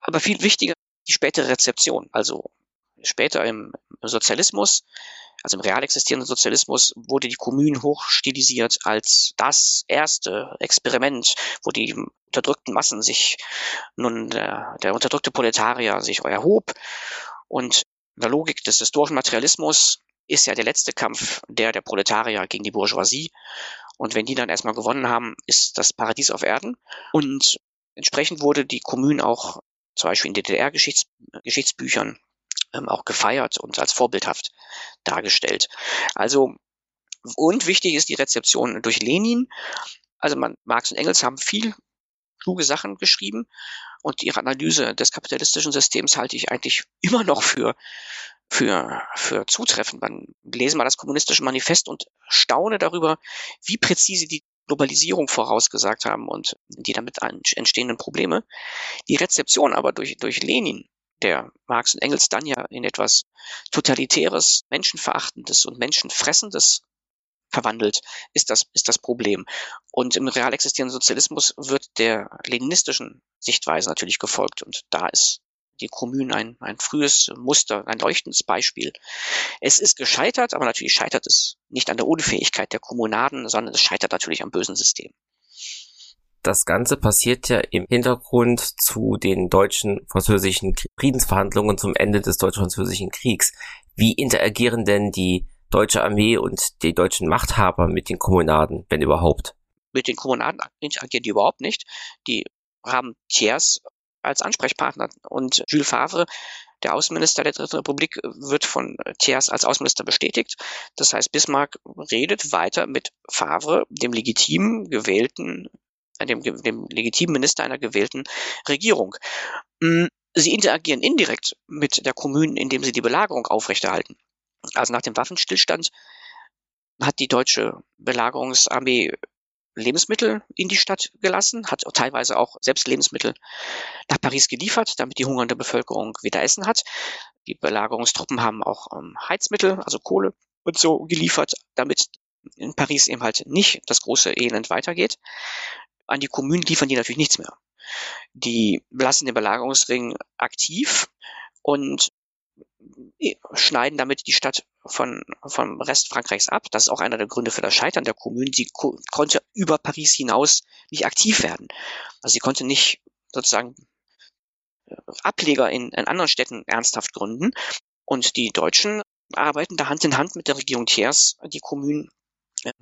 Aber viel wichtiger die spätere Rezeption. Also später im Sozialismus, also im real existierenden Sozialismus, wurde die Kommune hochstilisiert als das erste Experiment, wo die unterdrückten Massen sich nun der, der unterdrückte Proletarier sich erhob und in der Logik des historischen Materialismus ist ja der letzte Kampf der der Proletarier gegen die Bourgeoisie. Und wenn die dann erstmal gewonnen haben, ist das Paradies auf Erden. Und entsprechend wurde die Kommune auch zum Beispiel in DDR-Geschichtsbüchern ähm, auch gefeiert und als vorbildhaft dargestellt. Also Und wichtig ist die Rezeption durch Lenin. Also man, Marx und Engels haben viel kluge Sachen geschrieben und ihre Analyse des kapitalistischen Systems halte ich eigentlich <laughs> immer noch für, für, für zutreffend. Man lese mal das kommunistische Manifest und staune darüber, wie präzise die Globalisierung vorausgesagt haben und die damit entstehenden Probleme. Die Rezeption aber durch, durch Lenin, der Marx und Engels dann ja in etwas totalitäres, menschenverachtendes und menschenfressendes verwandelt, ist das, ist das Problem. Und im real existierenden Sozialismus wird der leninistischen Sichtweise natürlich gefolgt. Und da ist die Kommune ein, ein frühes Muster, ein leuchtendes Beispiel. Es ist gescheitert, aber natürlich scheitert es nicht an der Unfähigkeit der Kommunaden, sondern es scheitert natürlich am bösen System. Das Ganze passiert ja im Hintergrund zu den deutschen-französischen Friedensverhandlungen zum Ende des deutsch-französischen Kriegs. Wie interagieren denn die deutsche Armee und die deutschen Machthaber mit den Kommunaden, wenn überhaupt? Mit den Kommunaden interagieren die überhaupt nicht. Die haben Thiers als Ansprechpartner und Jules Favre, der Außenminister der Dritten Republik, wird von Thiers als Außenminister bestätigt. Das heißt, Bismarck redet weiter mit Favre, dem legitim gewählten, äh, dem, dem legitimen Minister einer gewählten Regierung. Mm, sie interagieren indirekt mit der Kommune, indem sie die Belagerung aufrechterhalten. Also nach dem Waffenstillstand hat die deutsche Belagerungsarmee Lebensmittel in die Stadt gelassen, hat teilweise auch selbst Lebensmittel nach Paris geliefert, damit die hungernde Bevölkerung wieder Essen hat. Die Belagerungstruppen haben auch ähm, Heizmittel, also Kohle und so geliefert, damit in Paris eben halt nicht das große Elend weitergeht. An die Kommunen liefern die natürlich nichts mehr. Die lassen den Belagerungsring aktiv und schneiden damit die Stadt von, vom Rest Frankreichs ab. Das ist auch einer der Gründe für das Scheitern der Kommune. Sie ko konnte über Paris hinaus nicht aktiv werden. Also sie konnte nicht sozusagen äh, Ableger in, in anderen Städten ernsthaft gründen. Und die Deutschen arbeiten da Hand in Hand mit der Regierung Thiers, die Kommunen äh,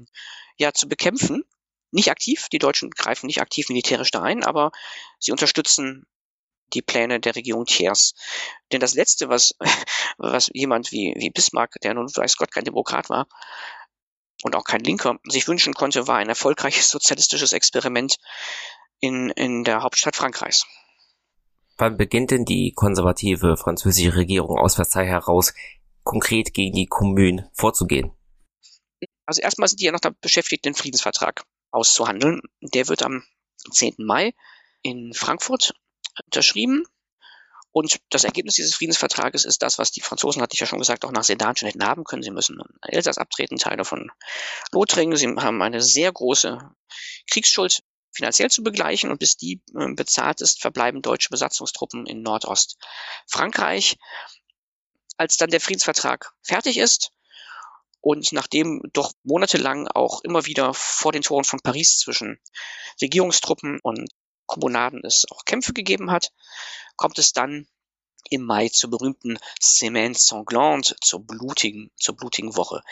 ja zu bekämpfen. Nicht aktiv, die Deutschen greifen nicht aktiv militärisch da ein, aber sie unterstützen die Pläne der Regierung Thiers. Denn das Letzte, was, <laughs> was jemand wie, wie Bismarck, der nun weiß Gott kein Demokrat war und auch kein Linker, sich wünschen konnte, war ein erfolgreiches sozialistisches Experiment in, in der Hauptstadt Frankreichs. Wann beginnt denn die konservative französische Regierung aus Versailles heraus konkret gegen die Kommunen vorzugehen? Also erstmal sind die ja noch da beschäftigt, den Friedensvertrag auszuhandeln. Der wird am 10. Mai in Frankfurt unterschrieben. Und das Ergebnis dieses Friedensvertrages ist das, was die Franzosen, hatte ich ja schon gesagt, auch nach Sedan schon hätten haben können. Sie müssen Elsass abtreten, Teile von Lothringen. Sie haben eine sehr große Kriegsschuld finanziell zu begleichen und bis die äh, bezahlt ist, verbleiben deutsche Besatzungstruppen in Nordostfrankreich. Als dann der Friedensvertrag fertig ist und nachdem doch monatelang auch immer wieder vor den Toren von Paris zwischen Regierungstruppen und Kommunaden es auch Kämpfe gegeben hat, kommt es dann im Mai zur berühmten Semaine Sanglante, zur blutigen, zur blutigen Woche.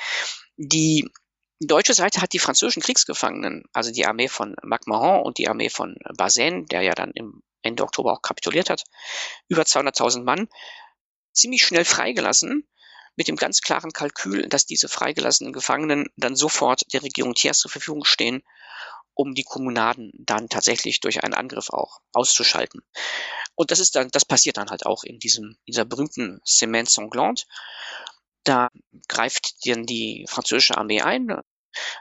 Die deutsche Seite hat die französischen Kriegsgefangenen, also die Armee von MacMahon und die Armee von Bazaine, der ja dann im Ende Oktober auch kapituliert hat, über 200.000 Mann, ziemlich schnell freigelassen, mit dem ganz klaren Kalkül, dass diese freigelassenen Gefangenen dann sofort der Regierung Thiers zur Verfügung stehen um die Kommunaden dann tatsächlich durch einen Angriff auch auszuschalten. Und das ist dann, das passiert dann halt auch in diesem, dieser berühmten Semaine Sanglante. Da greift dann die französische Armee ein.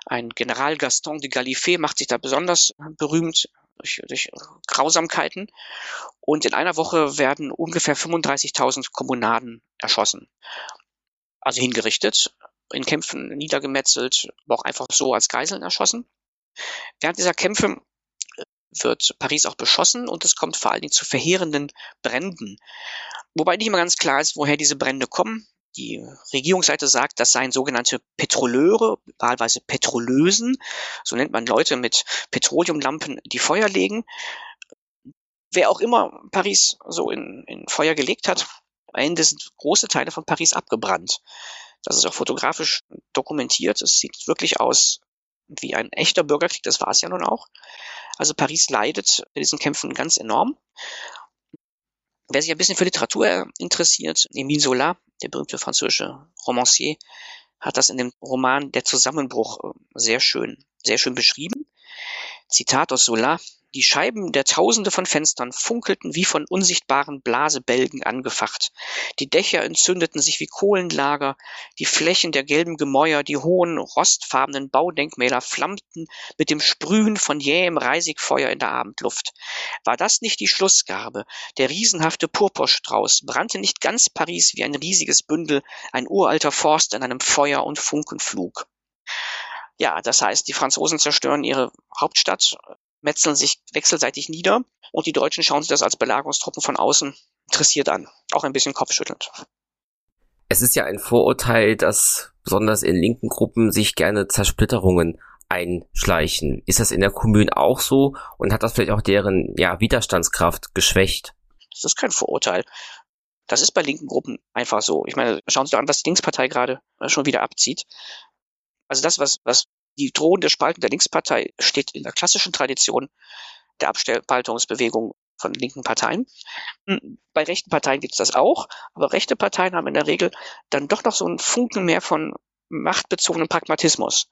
Ein General Gaston de Gallifet macht sich da besonders berühmt durch, durch Grausamkeiten. Und in einer Woche werden ungefähr 35.000 Kommunaden erschossen. Also hingerichtet, in Kämpfen niedergemetzelt, aber auch einfach so als Geiseln erschossen. Während dieser Kämpfe äh, wird Paris auch beschossen und es kommt vor allen Dingen zu verheerenden Bränden. Wobei nicht immer ganz klar ist, woher diese Brände kommen. Die Regierungsseite sagt, das seien sogenannte Petroleure, wahlweise Petrolösen. So nennt man Leute mit Petroleumlampen, die Feuer legen. Wer auch immer Paris so in, in Feuer gelegt hat, am Ende sind große Teile von Paris abgebrannt. Das ist auch fotografisch dokumentiert. Es sieht wirklich aus wie ein echter Bürgerkrieg, das war es ja nun auch. Also Paris leidet bei diesen Kämpfen ganz enorm. Wer sich ein bisschen für Literatur interessiert, Emile Zola, der berühmte französische Romancier, hat das in dem Roman Der Zusammenbruch äh, sehr schön, sehr schön beschrieben. Zitat aus Solar. Die Scheiben der Tausende von Fenstern funkelten wie von unsichtbaren Blasebälgen angefacht. Die Dächer entzündeten sich wie Kohlenlager, die Flächen der gelben Gemäuer, die hohen, rostfarbenen Baudenkmäler flammten mit dem Sprühen von jähem Reisigfeuer in der Abendluft. War das nicht die Schlussgabe? Der riesenhafte Purpurstrauß brannte nicht ganz Paris wie ein riesiges Bündel, ein uralter Forst in einem Feuer- und Funkenflug. Ja, das heißt, die Franzosen zerstören ihre Hauptstadt, metzeln sich wechselseitig nieder und die Deutschen schauen sich das als Belagerungstruppen von außen interessiert an. Auch ein bisschen kopfschüttelnd. Es ist ja ein Vorurteil, dass besonders in linken Gruppen sich gerne Zersplitterungen einschleichen. Ist das in der Kommune auch so und hat das vielleicht auch deren ja, Widerstandskraft geschwächt? Das ist kein Vorurteil. Das ist bei linken Gruppen einfach so. Ich meine, schauen Sie doch an, was die Linkspartei gerade schon wieder abzieht. Also das, was, was die drohende Spaltung der Linkspartei steht in der klassischen Tradition der Abspaltungsbewegung von linken Parteien. Hm, bei rechten Parteien gibt es das auch, aber rechte Parteien haben in der Regel dann doch noch so einen Funken mehr von machtbezogenem Pragmatismus.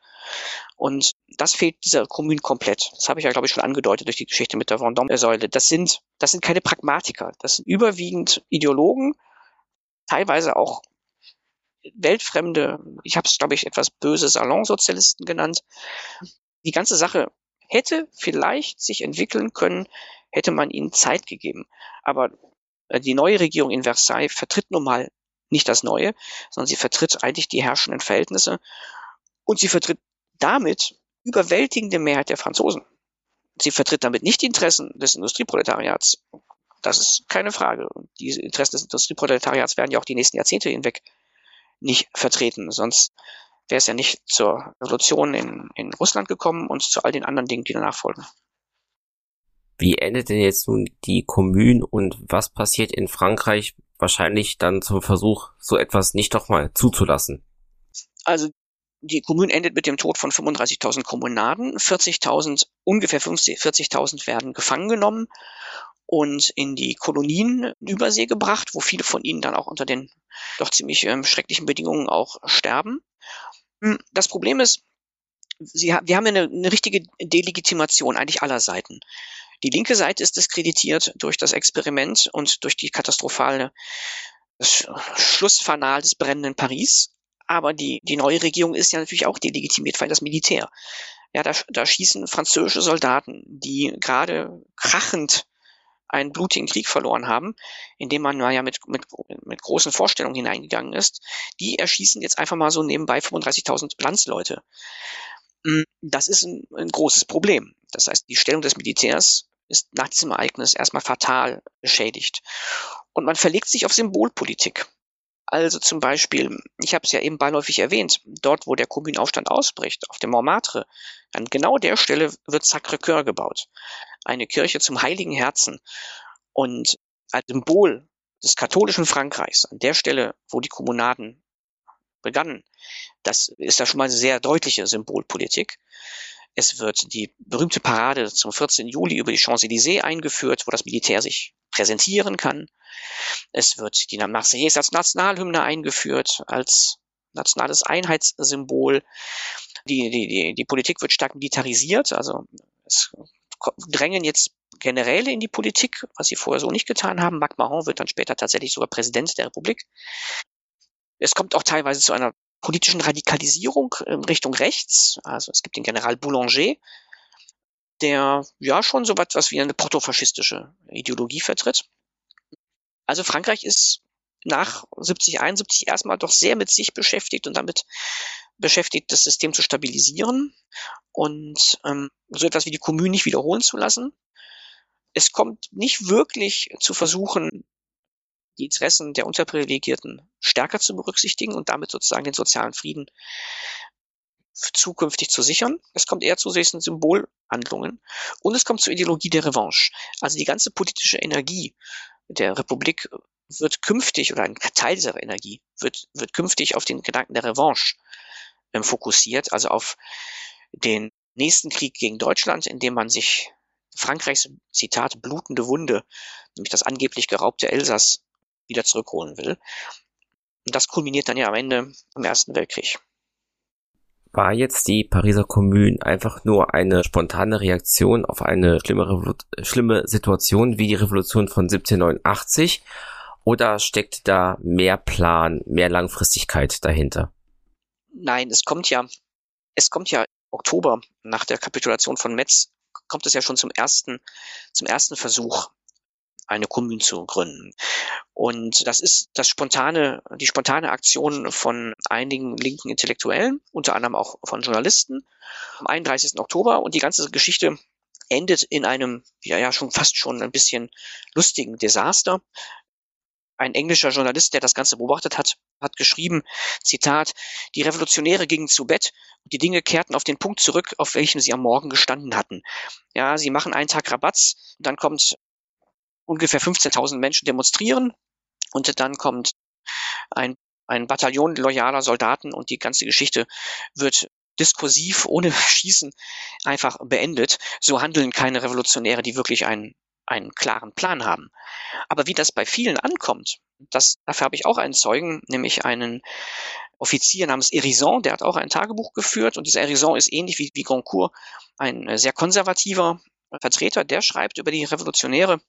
Und das fehlt dieser Kommune komplett. Das habe ich ja, glaube ich, schon angedeutet durch die Geschichte mit der Vendôme-Säule. Das sind, das sind keine Pragmatiker. Das sind überwiegend Ideologen, teilweise auch weltfremde, ich habe es, glaube ich, etwas böse Salonsozialisten genannt. Die ganze Sache hätte vielleicht sich entwickeln können, hätte man ihnen Zeit gegeben. Aber äh, die neue Regierung in Versailles vertritt nun mal nicht das Neue, sondern sie vertritt eigentlich die herrschenden Verhältnisse und sie vertritt damit überwältigende Mehrheit der Franzosen. Sie vertritt damit nicht die Interessen des Industrieproletariats. Das ist keine Frage. Die Interessen des Industrieproletariats werden ja auch die nächsten Jahrzehnte hinweg nicht vertreten. Sonst wäre es ja nicht zur Revolution in, in Russland gekommen und zu all den anderen Dingen, die danach folgen. Wie endet denn jetzt nun die Kommune und was passiert in Frankreich wahrscheinlich dann zum Versuch, so etwas nicht doch mal zuzulassen? Also die Kommune endet mit dem Tod von 35.000 Kommunaden. 40.000, ungefähr 40.000 werden gefangen genommen und in die Kolonien Übersee gebracht, wo viele von ihnen dann auch unter den doch ziemlich ähm, schrecklichen Bedingungen auch sterben. Hm, das Problem ist, sie, wir haben eine, eine richtige Delegitimation eigentlich aller Seiten. Die linke Seite ist diskreditiert durch das Experiment und durch die katastrophale Schlussfanal des brennenden Paris. Aber die, die neue Regierung ist ja natürlich auch delegitimiert, weil das Militär. Ja, da, da schießen französische Soldaten, die gerade krachend einen blutigen Krieg verloren haben, in dem man ja mit, mit, mit großen Vorstellungen hineingegangen ist, die erschießen jetzt einfach mal so nebenbei 35.000 Landsleute. Mm, das ist ein, ein großes Problem. Das heißt, die Stellung des Militärs ist nach diesem Ereignis erstmal fatal beschädigt. Und man verlegt sich auf Symbolpolitik. Also zum Beispiel, ich habe es ja eben beiläufig erwähnt, dort, wo der Kommunenaufstand ausbricht, auf dem Montmartre, an genau der Stelle wird Sacré-Cœur gebaut eine Kirche zum heiligen Herzen und als Symbol des katholischen Frankreichs, an der Stelle, wo die Kommunaden begannen, das ist da schon mal eine sehr deutliche Symbolpolitik. Es wird die berühmte Parade zum 14. Juli über die Champs-Élysées eingeführt, wo das Militär sich präsentieren kann. Es wird die Marseillaise als Nationalhymne eingeführt, als nationales Einheitssymbol. Die, die, die, die Politik wird stark militarisiert, also es drängen jetzt Generäle in die Politik, was sie vorher so nicht getan haben. Macron wird dann später tatsächlich sogar Präsident der Republik. Es kommt auch teilweise zu einer politischen Radikalisierung in Richtung rechts. Also es gibt den General Boulanger, der ja schon so etwas wie eine protofaschistische Ideologie vertritt. Also Frankreich ist nach 70, 71 erstmal doch sehr mit sich beschäftigt und damit beschäftigt, das System zu stabilisieren und ähm, so etwas wie die Kommune nicht wiederholen zu lassen. Es kommt nicht wirklich zu versuchen, die Interessen der Unterprivilegierten stärker zu berücksichtigen und damit sozusagen den sozialen Frieden zukünftig zu sichern. Es kommt eher zu solchen Symbolhandlungen und es kommt zur Ideologie der Revanche. Also die ganze politische Energie der Republik wird künftig oder ein Teil dieser Energie wird, wird künftig auf den Gedanken der Revanche ähm, fokussiert, also auf den nächsten Krieg gegen Deutschland, in dem man sich Frankreichs Zitat blutende Wunde, nämlich das angeblich geraubte Elsass, wieder zurückholen will. Und das kulminiert dann ja am Ende im Ersten Weltkrieg. War jetzt die Pariser Kommune einfach nur eine spontane Reaktion auf eine schlimme, schlimme Situation wie die Revolution von 1789 oder steckt da mehr Plan, mehr Langfristigkeit dahinter? Nein, es kommt ja, es kommt ja Oktober nach der Kapitulation von Metz kommt es ja schon zum ersten, zum ersten Versuch, eine Kommune zu gründen. Und das ist das spontane, die spontane Aktion von einigen linken Intellektuellen, unter anderem auch von Journalisten, am 31. Oktober. Und die ganze Geschichte endet in einem, ja, ja, schon fast schon ein bisschen lustigen Desaster. Ein englischer Journalist, der das Ganze beobachtet hat, hat geschrieben, Zitat, die Revolutionäre gingen zu Bett und die Dinge kehrten auf den Punkt zurück, auf welchem sie am Morgen gestanden hatten. Ja, sie machen einen Tag Rabatz, dann kommt ungefähr 15.000 Menschen demonstrieren und dann kommt ein, ein Bataillon loyaler Soldaten und die ganze Geschichte wird diskursiv, ohne <laughs> Schießen einfach beendet. So handeln keine Revolutionäre, die wirklich einen, einen klaren Plan haben. Aber wie das bei vielen ankommt, das, dafür habe ich auch einen Zeugen, nämlich einen Offizier namens Erison, der hat auch ein Tagebuch geführt und dieser Erison ist ähnlich wie, wie Goncourt ein sehr konservativer Vertreter, der schreibt über die Revolutionäre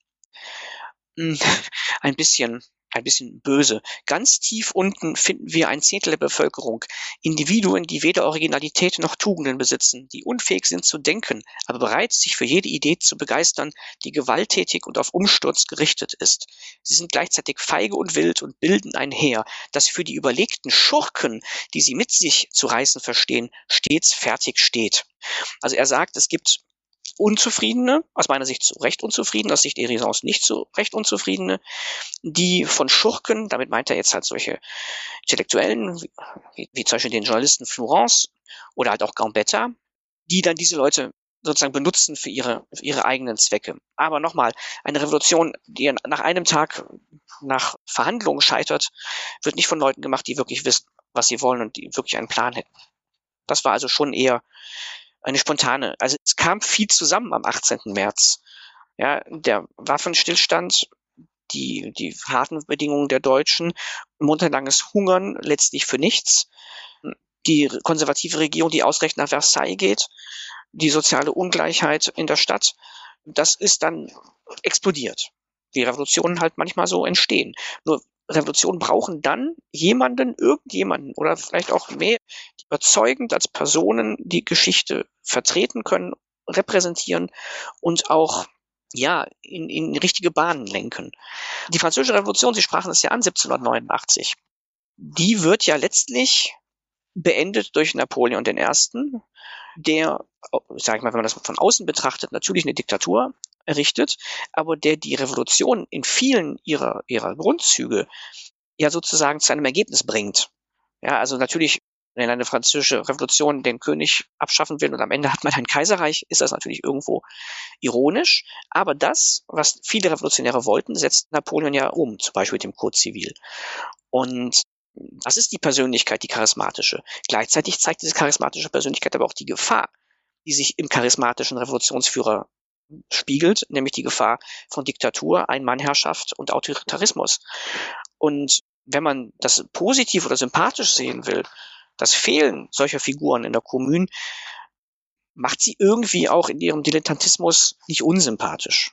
hm, <laughs> ein bisschen ein bisschen böse. Ganz tief unten finden wir ein Zehntel der Bevölkerung. Individuen, die weder Originalität noch Tugenden besitzen, die unfähig sind zu denken, aber bereit, sich für jede Idee zu begeistern, die gewalttätig und auf Umsturz gerichtet ist. Sie sind gleichzeitig feige und wild und bilden ein Heer, das für die überlegten Schurken, die sie mit sich zu reißen verstehen, stets fertig steht. Also er sagt, es gibt Unzufriedene, aus meiner Sicht zu Recht Unzufriedene, aus Sicht Erisons nicht zu Recht Unzufriedene, die von Schurken, damit meint er jetzt halt solche Intellektuellen, wie, wie zum Beispiel den Journalisten Florence oder halt auch Gambetta, die dann diese Leute sozusagen benutzen für ihre, für ihre eigenen Zwecke. Aber nochmal, eine Revolution, die nach einem Tag nach Verhandlungen scheitert, wird nicht von Leuten gemacht, die wirklich wissen, was sie wollen und die wirklich einen Plan hätten. Das war also schon eher eine spontane. Also es kam viel zusammen am 18. März. Ja, der Waffenstillstand, die, die harten Bedingungen der Deutschen, monatelanges Hungern letztlich für nichts, die konservative Regierung, die ausrecht nach Versailles geht, die soziale Ungleichheit in der Stadt, das ist dann explodiert. Wie Revolutionen halt manchmal so entstehen. Nur Revolutionen brauchen dann jemanden, irgendjemanden oder vielleicht auch mehr, die überzeugend als Personen die Geschichte vertreten können, repräsentieren und auch ja, in, in richtige Bahnen lenken. Die Französische Revolution, Sie sprachen es ja an, 1789, die wird ja letztlich beendet durch Napoleon I., der, sage ich mal, wenn man das von außen betrachtet, natürlich eine Diktatur errichtet, aber der die Revolution in vielen ihrer, ihrer Grundzüge ja sozusagen zu einem Ergebnis bringt. Ja, also natürlich, wenn eine französische Revolution den König abschaffen will und am Ende hat man ein Kaiserreich, ist das natürlich irgendwo ironisch. Aber das, was viele Revolutionäre wollten, setzt Napoleon ja um, zum Beispiel mit dem Code Zivil. Und das ist die Persönlichkeit, die charismatische. Gleichzeitig zeigt diese charismatische Persönlichkeit aber auch die Gefahr, die sich im charismatischen Revolutionsführer spiegelt, nämlich die Gefahr von Diktatur, Einmannherrschaft und Autoritarismus. Und wenn man das positiv oder sympathisch sehen will, das Fehlen solcher Figuren in der Kommune macht sie irgendwie auch in ihrem Dilettantismus nicht unsympathisch.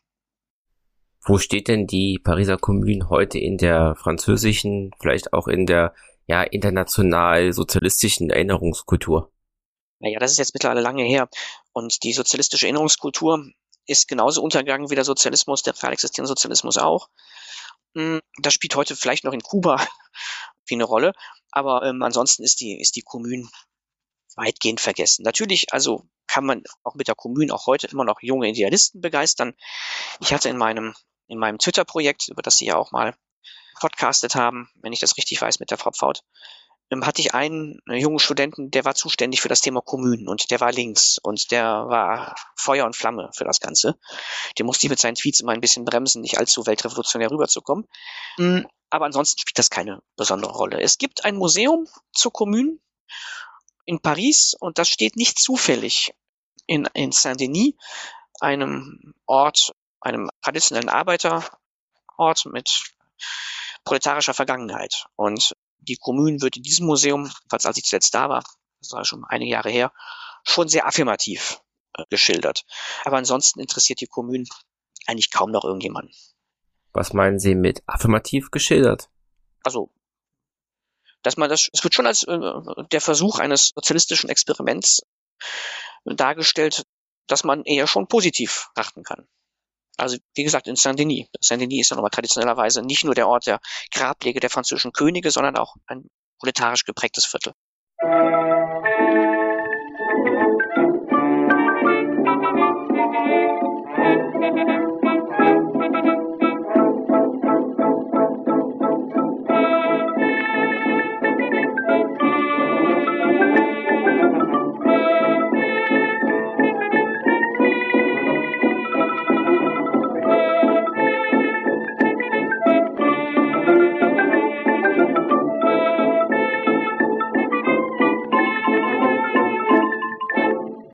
Wo steht denn die Pariser Kommune heute in der französischen, vielleicht auch in der ja international sozialistischen Erinnerungskultur? Naja, das ist jetzt mittlerweile lange her. Und die sozialistische Erinnerungskultur ist genauso untergegangen wie der Sozialismus, der real existierende Sozialismus auch. Hm, das spielt heute vielleicht noch in Kuba <laughs> wie eine Rolle, aber ähm, ansonsten ist die, ist die Kommune weitgehend vergessen. Natürlich, also kann man auch mit der Kommune auch heute immer noch junge Idealisten begeistern. Ich hatte in meinem, in meinem Twitter-Projekt, über das Sie ja auch mal podcastet haben, wenn ich das richtig weiß, mit der Frau Pfaut, hatte ich einen jungen Studenten, der war zuständig für das Thema Kommunen und der war links und der war Feuer und Flamme für das Ganze. Der musste ich mit seinen Tweets immer ein bisschen bremsen, nicht allzu weltrevolutionär rüberzukommen. Mhm. Aber ansonsten spielt das keine besondere Rolle. Es gibt ein Museum zur Kommune in Paris und das steht nicht zufällig in, in Saint-Denis, einem Ort, einem traditionellen Arbeiterort mit proletarischer Vergangenheit. Und die Kommune wird in diesem Museum, falls als ich zuletzt da war, das war schon einige Jahre her, schon sehr affirmativ äh, geschildert. Aber ansonsten interessiert die Kommune eigentlich kaum noch irgendjemanden. Was meinen Sie mit affirmativ geschildert? Also, dass man das, es wird schon als äh, der Versuch eines sozialistischen Experiments dargestellt, dass man eher schon positiv achten kann. Also wie gesagt, in Saint-Denis. Saint-Denis ist ja nochmal traditionellerweise nicht nur der Ort der Grablege der französischen Könige, sondern auch ein proletarisch geprägtes Viertel.